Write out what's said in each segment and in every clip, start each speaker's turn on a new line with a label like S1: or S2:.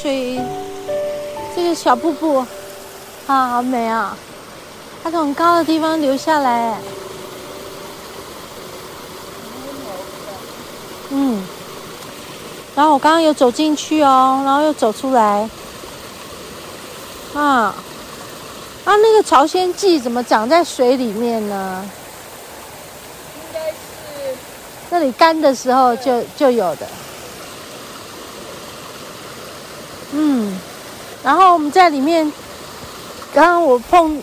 S1: 水，这个小瀑布，啊，好美啊！它从高的地方流下来。嗯。然后我刚刚有走进去哦，然后又走出来。啊，啊，那个朝鲜蓟怎么长在水里面呢？
S2: 应该是
S1: 那里干的时候就就有的。嗯，然后我们在里面，刚刚我碰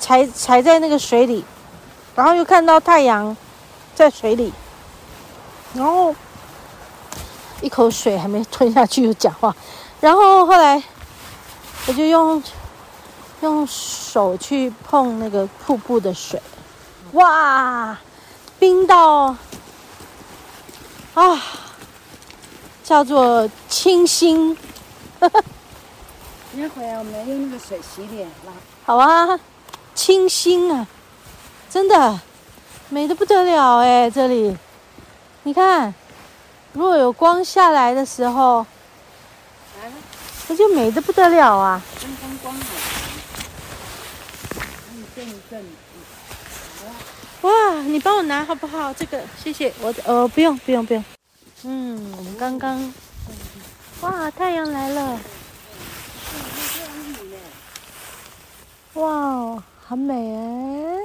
S1: 踩踩在那个水里，然后又看到太阳在水里，然后一口水还没吞下去就讲话，然后后来我就用用手去碰那个瀑布的水，哇，冰到啊，叫做清新。
S2: 要回来，我们用那个水洗脸了。
S1: 好啊，清新啊，真的美的不得了哎！这里，你看，如果有光下来的时候，来了，这就美的不得了啊！
S2: 光一震。
S1: 哇，你帮我拿好不好？这个谢谢我，呃，不用不用不用。嗯，我们刚刚。哇，太阳来了！哇，很美哎！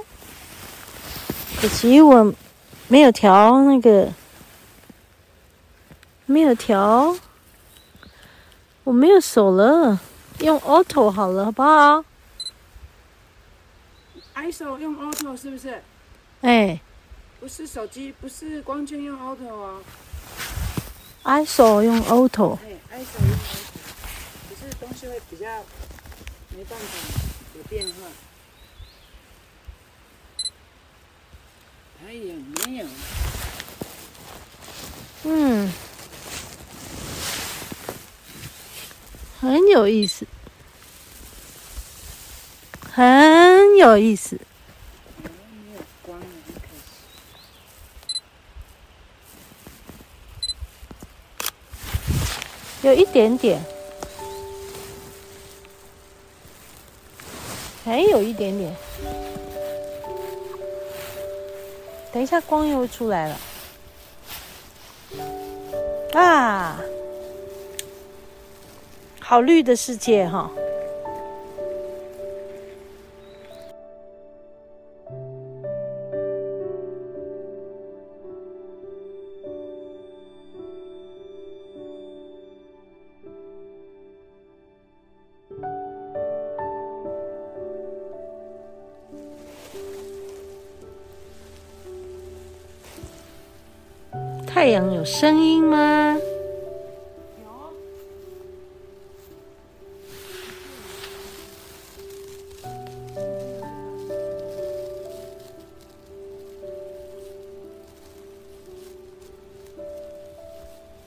S1: 可惜我没有调那个，没有调，我没有手了，用 auto 好了，好不好
S2: ？ISO 用 auto 是不是？
S1: 哎，
S2: 不是手机，不是光圈用 auto 哦。
S1: ISO 用 auto。
S2: 爱手用 auto，可是东西会比较没办法有变化。还有没有？
S1: 嗯，很有意思，很有意思。有一点点，还有一点点。等一下，光又出来了。啊，好绿的世界哈！太阳有声音吗？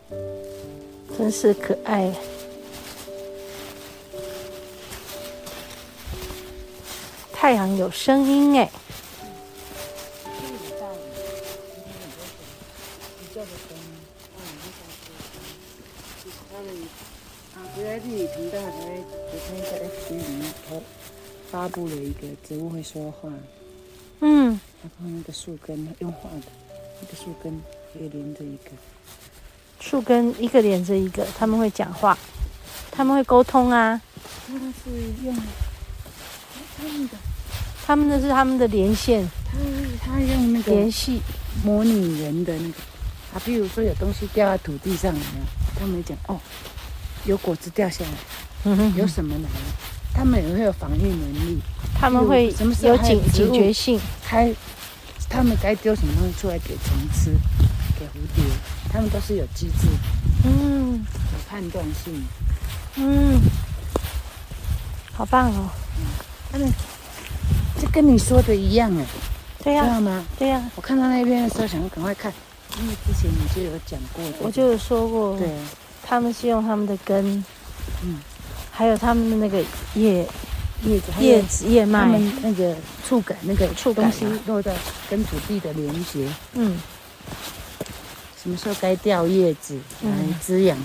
S2: 有。
S1: 真是可爱。太阳有声音哎。
S2: 发布了一个植物会说话，
S1: 嗯，
S2: 然后那个树根用画的，那个树根也连着一个，
S1: 树根一个连着一个，他们会讲话，他们会沟通啊。
S2: 他们是用他们的，
S1: 他们的是他们的连线，
S2: 他他用那个
S1: 联系。
S2: 模拟人的那个，啊，比如说有东西掉在土地上来了，他们讲哦，有果子掉下来，嗯哼，有什么来？了。他们也会有防御能力，
S1: 他们会有警警觉性，
S2: 还他们该丢什么东西出来给虫吃，给蝴蝶，他们都是有机制，嗯，有判断性，
S1: 嗯，好棒哦，
S2: 嗯，他们这跟你说的一样哎，
S1: 对呀，知
S2: 道吗？
S1: 对呀，
S2: 我看到那边的时候，想要赶快看，因为之前你就有讲过的，
S1: 我就有说过，对，他们是用他们的根，嗯。还有他们的那个叶
S2: 叶子、
S1: 叶子、叶脉，
S2: 他们那个触感，那个
S1: 触感
S2: 东西落在跟土地的连接，
S1: 嗯，
S2: 什么时候该掉叶子来滋养？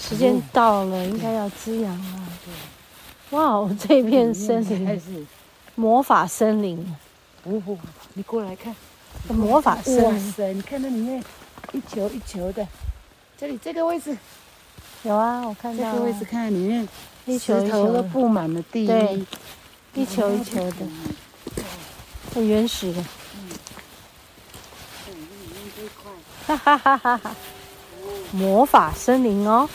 S1: 时间到了，应该要滋养了。对，哇哦，这片森林还是魔法森林。
S2: 哦，你过来看，
S1: 魔法森林。
S2: 哇塞，你看那里面一球一球的，这里这个位置
S1: 有啊，我看到
S2: 这个位置，看里面
S1: 一球一球
S2: 都布满了地，
S1: 对，一球一球的，很原始的。
S2: 嗯，里面这一块，
S1: 哈哈哈哈哈。魔法森林哦，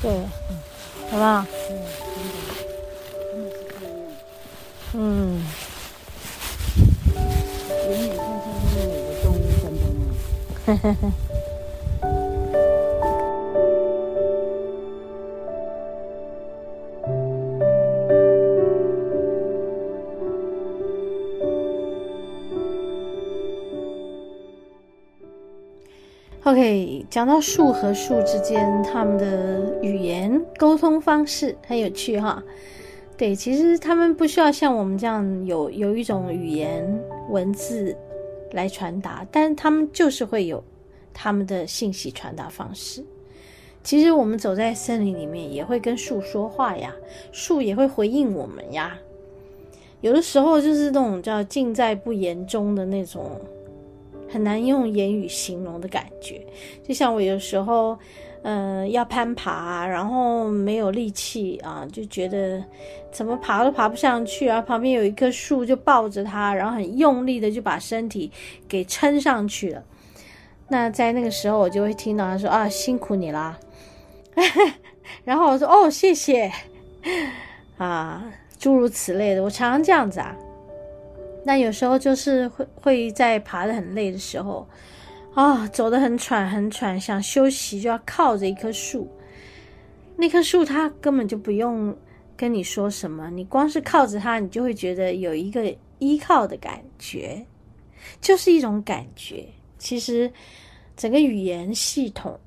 S1: 对，嗯，好不好？嗯，
S2: 远远看看那边有个动物在那，呵呵呵。
S1: OK，讲到树和树之间，他们的语言沟通方式很有趣哈。对，其实他们不需要像我们这样有有一种语言文字来传达，但是他们就是会有他们的信息传达方式。其实我们走在森林里面，也会跟树说话呀，树也会回应我们呀。有的时候就是那种叫尽在不言中的那种。很难用言语形容的感觉，就像我有时候，呃，要攀爬，然后没有力气啊，就觉得怎么爬都爬不上去啊。旁边有一棵树，就抱着它，然后很用力的就把身体给撑上去了。那在那个时候，我就会听到他说：“啊，辛苦你啦。” 然后我说：“哦，谢谢。”啊，诸如此类的，我常常这样子啊。那有时候就是会会在爬得很累的时候，啊、走得很喘很喘，想休息就要靠着一棵树。那棵树它根本就不用跟你说什么，你光是靠着它，你就会觉得有一个依靠的感觉，就是一种感觉。其实整个语言系统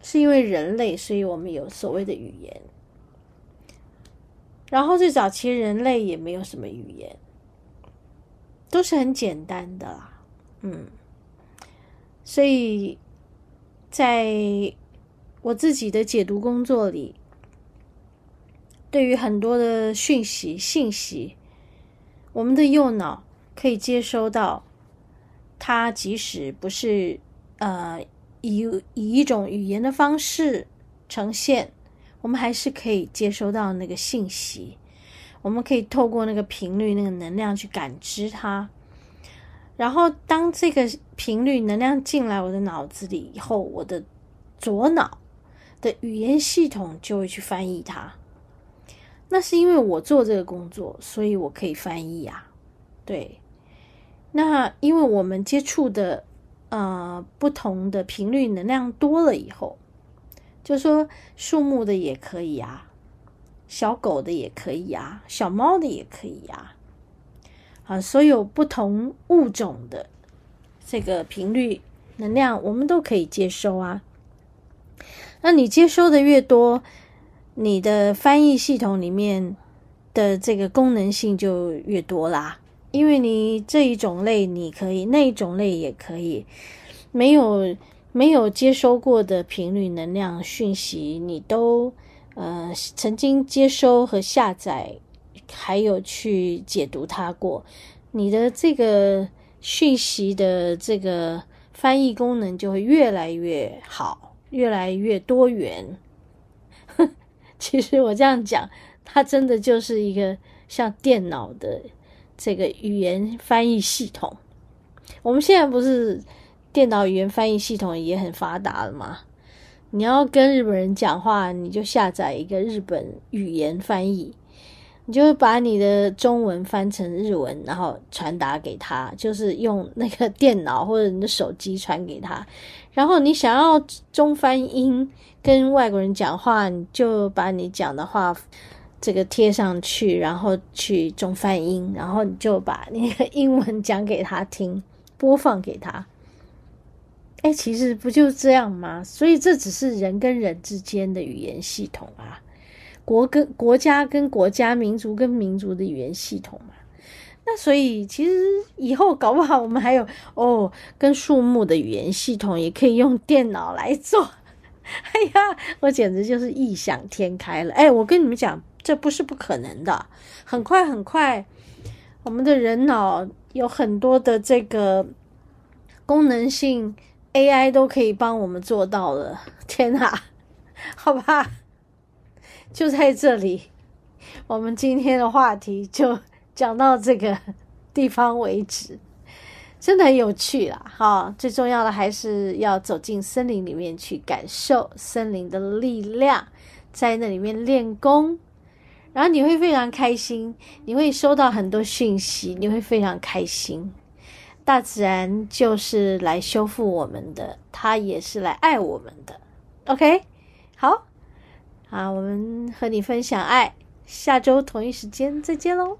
S1: 是因为人类，所以我们有所谓的语言。然后最早其实人类也没有什么语言。都是很简单的啦，嗯，所以在我自己的解读工作里，对于很多的讯息、信息，我们的右脑可以接收到，它即使不是呃以以一种语言的方式呈现，我们还是可以接收到那个信息。我们可以透过那个频率、那个能量去感知它，然后当这个频率能量进来我的脑子里以后，我的左脑的语言系统就会去翻译它。那是因为我做这个工作，所以我可以翻译啊。对，那因为我们接触的呃不同的频率能量多了以后，就说树木的也可以啊。小狗的也可以啊，小猫的也可以啊，啊，所有不同物种的这个频率能量，我们都可以接收啊。那你接收的越多，你的翻译系统里面的这个功能性就越多啦。因为你这一种类你可以，那一种类也可以，没有没有接收过的频率能量讯息，你都。呃，曾经接收和下载，还有去解读它过，你的这个讯息的这个翻译功能就会越来越好，越来越多元。其实我这样讲，它真的就是一个像电脑的这个语言翻译系统。我们现在不是电脑语言翻译系统也很发达了吗？你要跟日本人讲话，你就下载一个日本语言翻译，你就把你的中文翻成日文，然后传达给他，就是用那个电脑或者你的手机传给他。然后你想要中翻英跟外国人讲话，你就把你讲的话这个贴上去，然后去中翻英，然后你就把那个英文讲给他听，播放给他。哎，其实不就这样吗？所以这只是人跟人之间的语言系统啊，国跟国家跟国家、民族跟民族的语言系统嘛。那所以其实以后搞不好我们还有哦，跟树木的语言系统也可以用电脑来做。哎呀，我简直就是异想天开了！哎，我跟你们讲，这不是不可能的。很快很快，我们的人脑有很多的这个功能性，AI 都可以帮我们做到了。天哪，好吧，就在这里，我们今天的话题就讲到这个地方为止。真的很有趣啦，哈！最重要的还是要走进森林里面去感受森林的力量，在那里面练功，然后你会非常开心，你会收到很多讯息，你会非常开心。大自然就是来修复我们的，它也是来爱我们的。OK，好，啊，我们和你分享爱，下周同一时间再见喽。